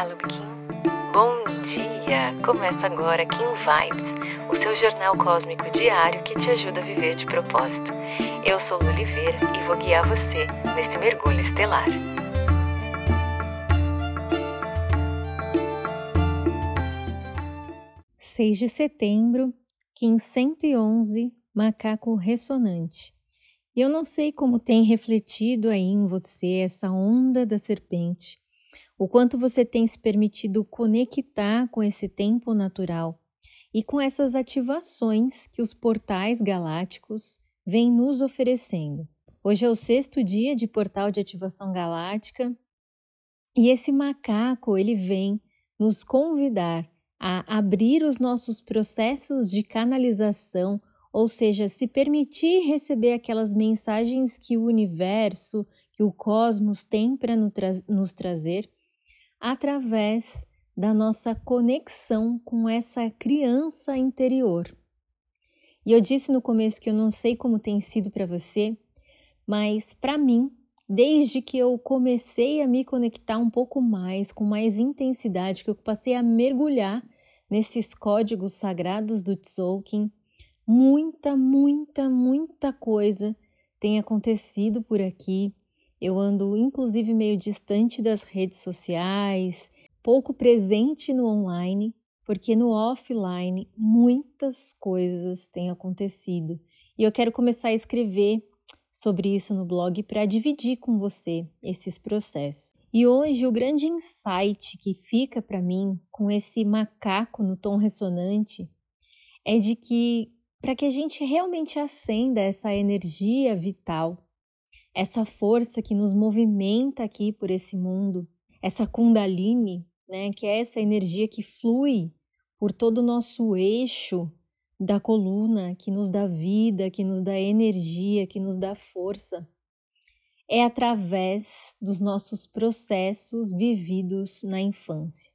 Olá, Lubikin. Bom dia! Começa agora Kim Vibes, o seu jornal cósmico diário que te ajuda a viver de propósito. Eu sou Lu Oliveira e vou guiar você nesse mergulho estelar. Seis de setembro, Kim 111, Macaco Ressonante. Eu não sei como tem refletido aí em você essa onda da serpente, o quanto você tem se permitido conectar com esse tempo natural e com essas ativações que os portais galácticos vêm nos oferecendo. Hoje é o sexto dia de portal de ativação galáctica e esse macaco ele vem nos convidar a abrir os nossos processos de canalização ou seja, se permitir receber aquelas mensagens que o universo, que o cosmos tem para nos trazer, através da nossa conexão com essa criança interior. E eu disse no começo que eu não sei como tem sido para você, mas para mim, desde que eu comecei a me conectar um pouco mais, com mais intensidade, que eu passei a mergulhar nesses códigos sagrados do Tzolk'in, muita, muita, muita coisa tem acontecido por aqui. Eu ando, inclusive, meio distante das redes sociais, pouco presente no online, porque no offline muitas coisas têm acontecido. E eu quero começar a escrever sobre isso no blog para dividir com você esses processos. E hoje o grande insight que fica para mim com esse macaco no tom ressonante é de que para que a gente realmente acenda essa energia vital, essa força que nos movimenta aqui por esse mundo, essa Kundalini, né, que é essa energia que flui por todo o nosso eixo da coluna, que nos dá vida, que nos dá energia, que nos dá força. É através dos nossos processos vividos na infância.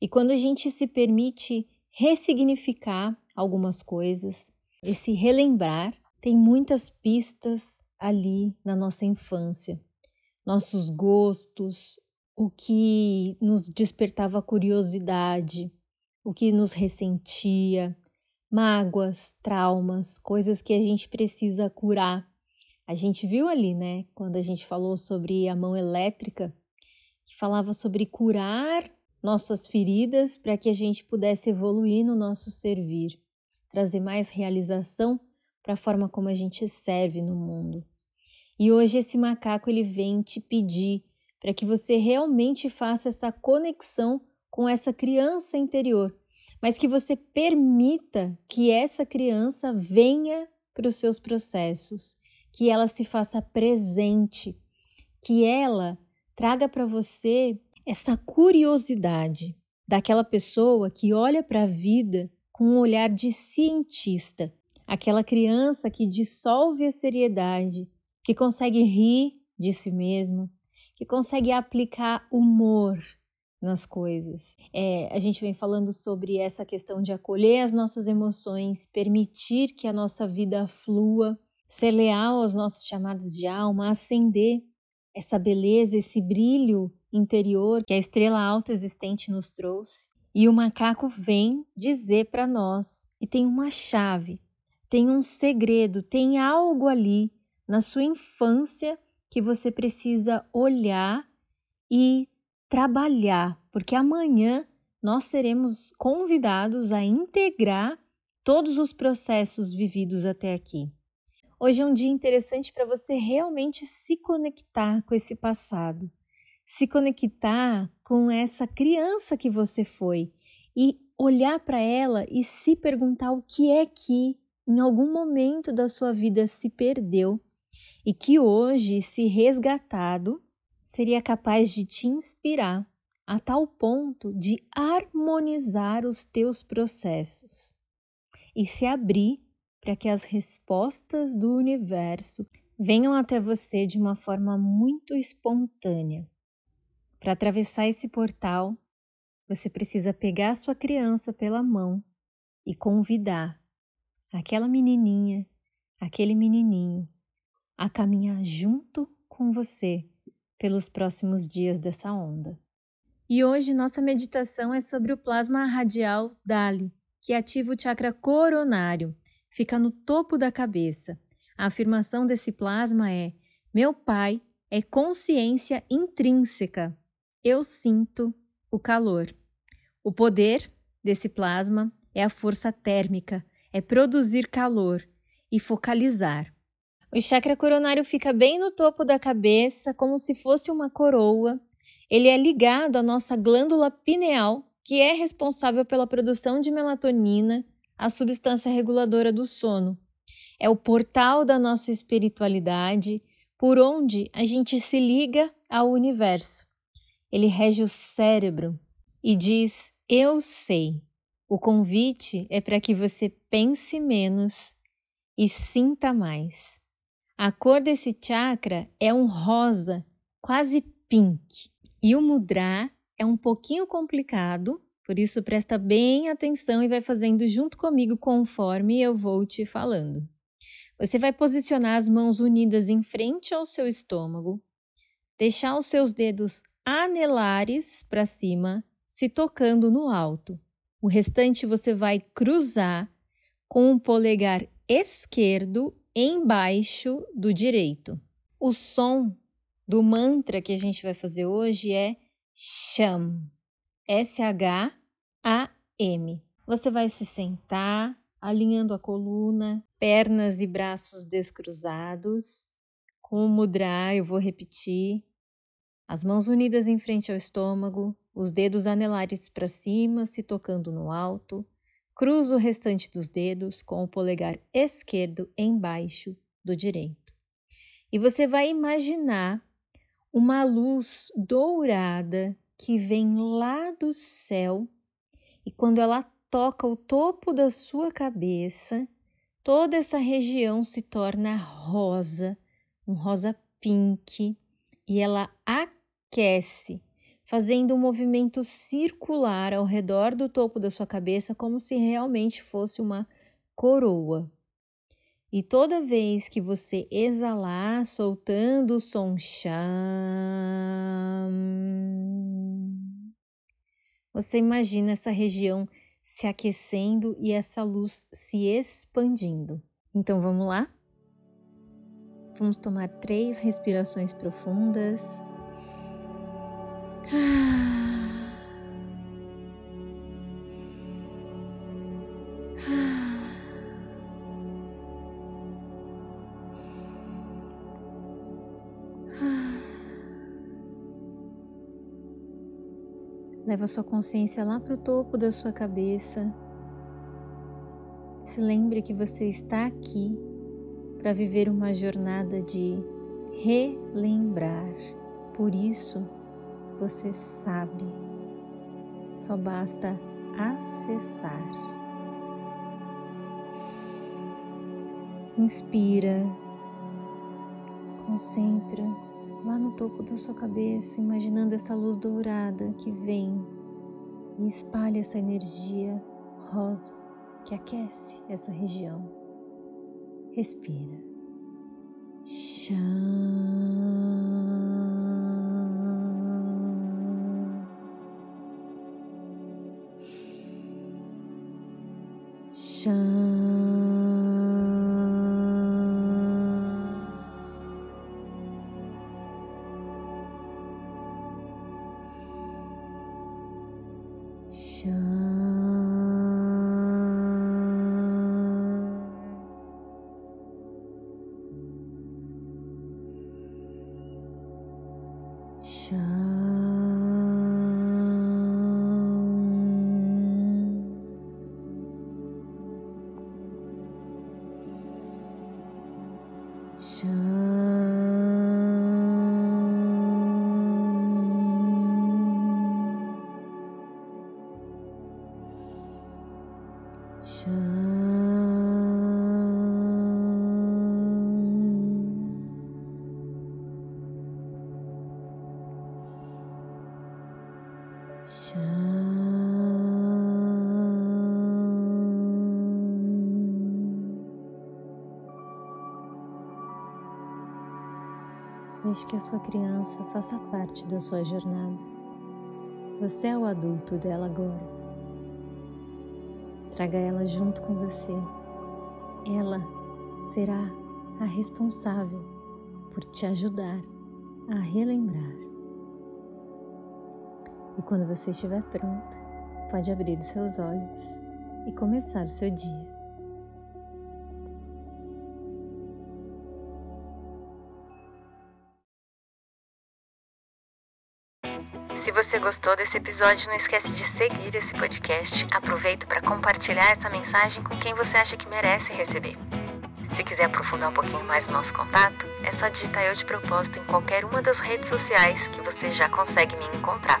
E quando a gente se permite ressignificar algumas coisas, esse relembrar tem muitas pistas ali na nossa infância, nossos gostos, o que nos despertava curiosidade, o que nos ressentia, mágoas, traumas, coisas que a gente precisa curar. A gente viu ali, né, quando a gente falou sobre a mão elétrica, que falava sobre curar nossas feridas para que a gente pudesse evoluir no nosso servir trazer mais realização para a forma como a gente serve no mundo. E hoje esse macaco ele vem te pedir para que você realmente faça essa conexão com essa criança interior, mas que você permita que essa criança venha para os seus processos, que ela se faça presente, que ela traga para você essa curiosidade daquela pessoa que olha para a vida com um olhar de cientista, aquela criança que dissolve a seriedade, que consegue rir de si mesmo, que consegue aplicar humor nas coisas. É, a gente vem falando sobre essa questão de acolher as nossas emoções, permitir que a nossa vida flua, ser leal aos nossos chamados de alma, acender essa beleza, esse brilho interior que a estrela autoexistente nos trouxe. E o macaco vem dizer para nós e tem uma chave, tem um segredo, tem algo ali na sua infância que você precisa olhar e trabalhar, porque amanhã nós seremos convidados a integrar todos os processos vividos até aqui. Hoje é um dia interessante para você realmente se conectar com esse passado se conectar com essa criança que você foi e olhar para ela e se perguntar o que é que em algum momento da sua vida se perdeu e que hoje, se resgatado, seria capaz de te inspirar a tal ponto de harmonizar os teus processos e se abrir para que as respostas do universo venham até você de uma forma muito espontânea. Para atravessar esse portal, você precisa pegar a sua criança pela mão e convidar aquela menininha, aquele menininho a caminhar junto com você pelos próximos dias dessa onda. E hoje nossa meditação é sobre o plasma radial Dali, que ativa o chakra coronário, fica no topo da cabeça. A afirmação desse plasma é: Meu Pai é consciência intrínseca. Eu sinto o calor. O poder desse plasma é a força térmica, é produzir calor e focalizar. O chakra coronário fica bem no topo da cabeça, como se fosse uma coroa. Ele é ligado à nossa glândula pineal, que é responsável pela produção de melatonina, a substância reguladora do sono. É o portal da nossa espiritualidade, por onde a gente se liga ao universo. Ele rege o cérebro e diz: Eu sei. O convite é para que você pense menos e sinta mais. A cor desse chakra é um rosa, quase pink. E o mudra é um pouquinho complicado, por isso presta bem atenção e vai fazendo junto comigo conforme eu vou te falando. Você vai posicionar as mãos unidas em frente ao seu estômago, deixar os seus dedos anelares para cima, se tocando no alto. O restante você vai cruzar com o polegar esquerdo embaixo do direito. O som do mantra que a gente vai fazer hoje é Sham. S-H-A-M. Você vai se sentar, alinhando a coluna, pernas e braços descruzados. Com o mudra, eu vou repetir. As mãos unidas em frente ao estômago, os dedos anelares para cima, se tocando no alto. Cruza o restante dos dedos com o polegar esquerdo embaixo do direito. E você vai imaginar uma luz dourada que vem lá do céu e quando ela toca o topo da sua cabeça, toda essa região se torna rosa, um rosa pink, e ela aquece fazendo um movimento circular ao redor do topo da sua cabeça, como se realmente fosse uma coroa. E toda vez que você exalar, soltando o som cham, você imagina essa região se aquecendo e essa luz se expandindo. Então vamos lá? Vamos tomar três respirações profundas. Leva sua consciência lá para o topo da sua cabeça. Se lembre que você está aqui para viver uma jornada de relembrar. Por isso, você sabe, só basta acessar. Inspira, concentra lá no topo da sua cabeça, imaginando essa luz dourada que vem e espalha essa energia rosa que aquece essa região. Respira. Chão. Sure. Deixe que a sua criança faça parte da sua jornada. Você é o adulto dela agora. Traga ela junto com você. Ela será a responsável por te ajudar a relembrar. E quando você estiver pronta, pode abrir os seus olhos e começar o seu dia. Se você gostou desse episódio, não esquece de seguir esse podcast. Aproveita para compartilhar essa mensagem com quem você acha que merece receber. Se quiser aprofundar um pouquinho mais o nosso contato, é só digitar eu de propósito em qualquer uma das redes sociais que você já consegue me encontrar.